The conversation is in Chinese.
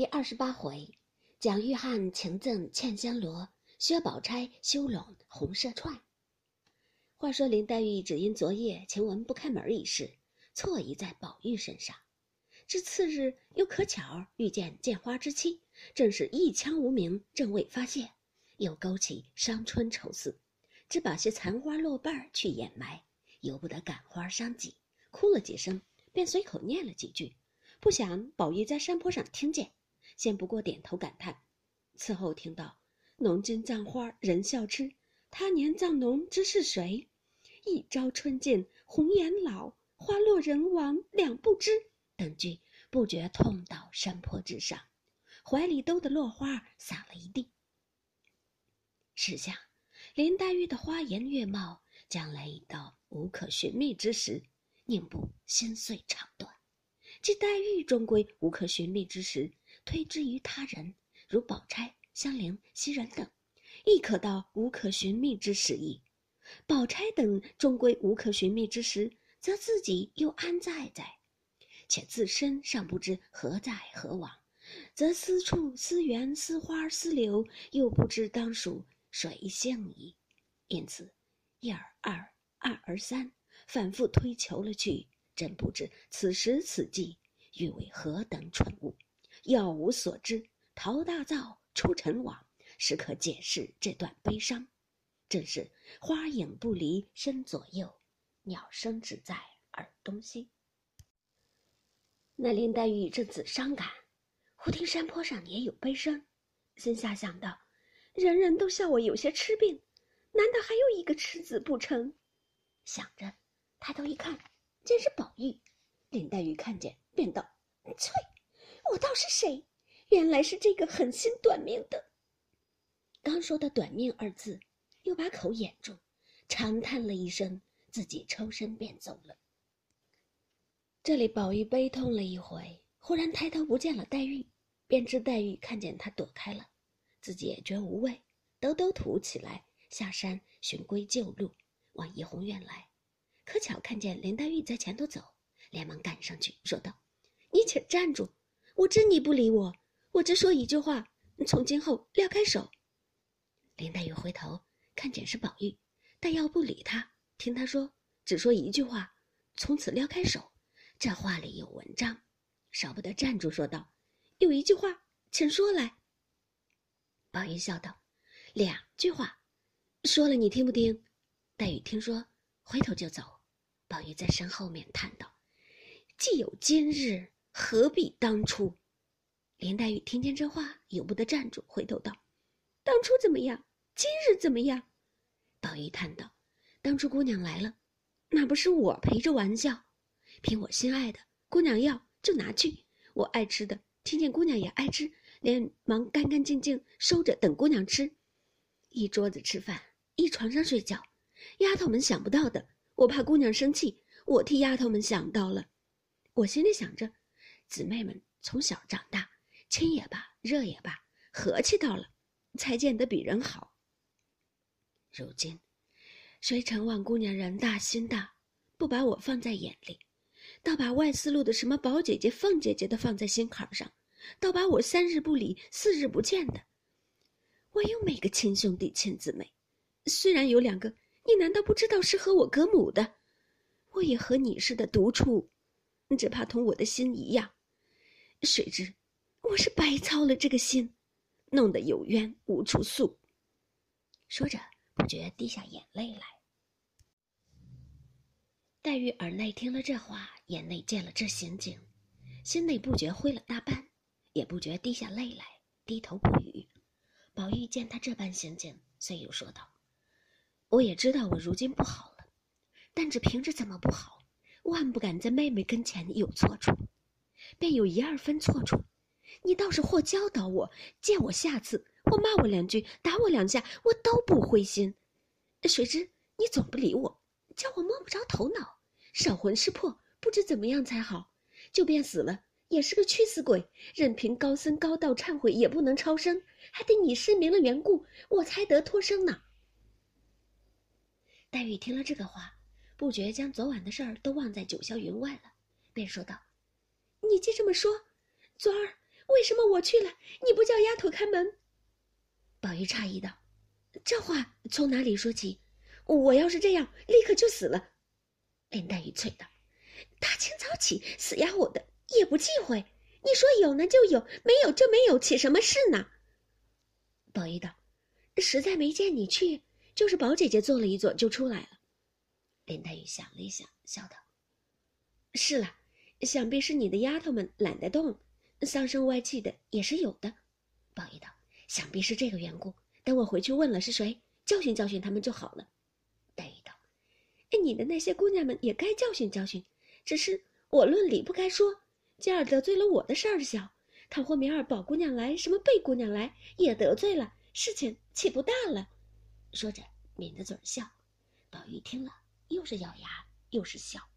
第二十八回，蒋玉菡情赠茜香罗，薛宝钗修拢红麝串。话说林黛玉只因昨夜晴雯不开门一事，错疑在宝玉身上，至次日又可巧遇见见花之妻，正是一腔无名，正未发泄，又勾起伤春愁思，只把些残花落瓣去掩埋，由不得感花伤己，哭了几声，便随口念了几句，不想宝玉在山坡上听见。先不过点头感叹，此后听到“农经葬花人笑痴，他年葬农知是谁？一朝春尽红颜老，花落人亡两不知”等句，不觉痛倒山坡之上，怀里兜的落花洒了一地。试想，林黛玉的花颜月貌，将来已到无可寻觅之时，宁不心碎肠断？即黛玉终归无可寻觅之时。推之于他人，如宝钗、香菱、袭人等，亦可到无可寻觅之时矣。宝钗等终归无可寻觅之时，则自己又安在在？且自身尚不知何在何往，则思处、思园、思花、思柳，又不知当属谁姓矣。因此，一而二，二而三，反复推求了去，真不知此时此际欲为何等蠢物。要无所知，陶大灶出尘网，时可解释这段悲伤。正是花影不离身左右，鸟声只在耳东西。那林黛玉正自伤感，忽听山坡上也有悲声，心下想到：人人都笑我有些痴病，难道还有一个痴子不成？想着，抬头一看，见是宝玉。林黛玉看见，便道：“翠。”我倒是谁？原来是这个狠心短命的。刚说的“短命”二字，又把口掩住，长叹了一声，自己抽身便走了。这里宝玉悲痛了一回，忽然抬头不见了黛玉，便知黛玉看见他躲开了，自己也觉无味，抖抖土起来，下山寻归旧路，往怡红院来。可巧看见林黛玉在前头走，连忙赶上去，说道：“你且站住！”我知你不理我，我只说一句话：从今后撂开手。林黛玉回头看见是宝玉，但要不理他，听他说只说一句话，从此撂开手。这话里有文章，少不得站住说道：“有一句话，请说来。”宝玉笑道：“两句话，说了你听不听？”黛玉听说，回头就走。宝玉在身后面叹道：“既有今日。”何必当初？林黛玉听见这话，由不得站住，回头道：“当初怎么样？今日怎么样？”宝玉叹道：“当初姑娘来了，那不是我陪着玩笑？凭我心爱的，姑娘要就拿去。我爱吃的，听见姑娘也爱吃，连忙干干净净收着，等姑娘吃。一桌子吃饭，一床上睡觉，丫头们想不到的，我怕姑娘生气，我替丫头们想到了。我心里想着。”姊妹们从小长大，亲也罢，热也罢，和气到了，才见得比人好。如今，谁承望姑娘人大心大，不把我放在眼里，倒把外四路的什么宝姐姐、凤姐姐的放在心坎上，倒把我三日不理、四日不见的。我有每个亲兄弟、亲姊妹，虽然有两个，你难道不知道是和我隔母的？我也和你似的独处，只怕同我的心一样。谁知，我是白操了这个心，弄得有冤无处诉。说着，不觉滴下眼泪来。黛玉耳内听了这话，眼内见了这情景，心内不觉灰了大半，也不觉滴下泪来，低头不语。宝玉见他这般心境，遂又说道：“我也知道我如今不好了，但只凭着怎么不好，万不敢在妹妹跟前有错处。”便有一二分错处，你倒是或教导我，见我下次或骂我两句，打我两下，我都不灰心。谁知你总不理我，叫我摸不着头脑，少魂失魄，不知怎么样才好。就便死了，也是个屈死鬼，任凭高僧高道忏悔也不能超生，还得你申明了缘故，我才得脱生呢。黛玉听了这个话，不觉将昨晚的事儿都忘在九霄云外了，便说道。你既这么说，昨儿为什么我去了，你不叫丫头开门？”宝玉诧异道：“这话从哪里说起？我要是这样，立刻就死了。”林黛玉啐道：“大清早起死呀活的，也不忌讳。你说有呢就有，没有就没有，起什么事呢？”宝玉道：“实在没见你去，就是宝姐姐坐了一坐就出来了。”林黛玉想了一想，笑道：“是了，想必是你的丫头们懒得动，丧生歪气的也是有的。”宝玉道：“想必是这个缘故。等我回去问了是谁，教训教训他们就好了。”黛玉道：“哎，你的那些姑娘们也该教训教训，只是我论理不该说，今儿得罪了我的事儿小。倘或明儿宝姑娘来，什么贝姑娘来，也得罪了，事情岂不大了？”说着抿着嘴笑。宝玉听了。又是咬牙，又是笑。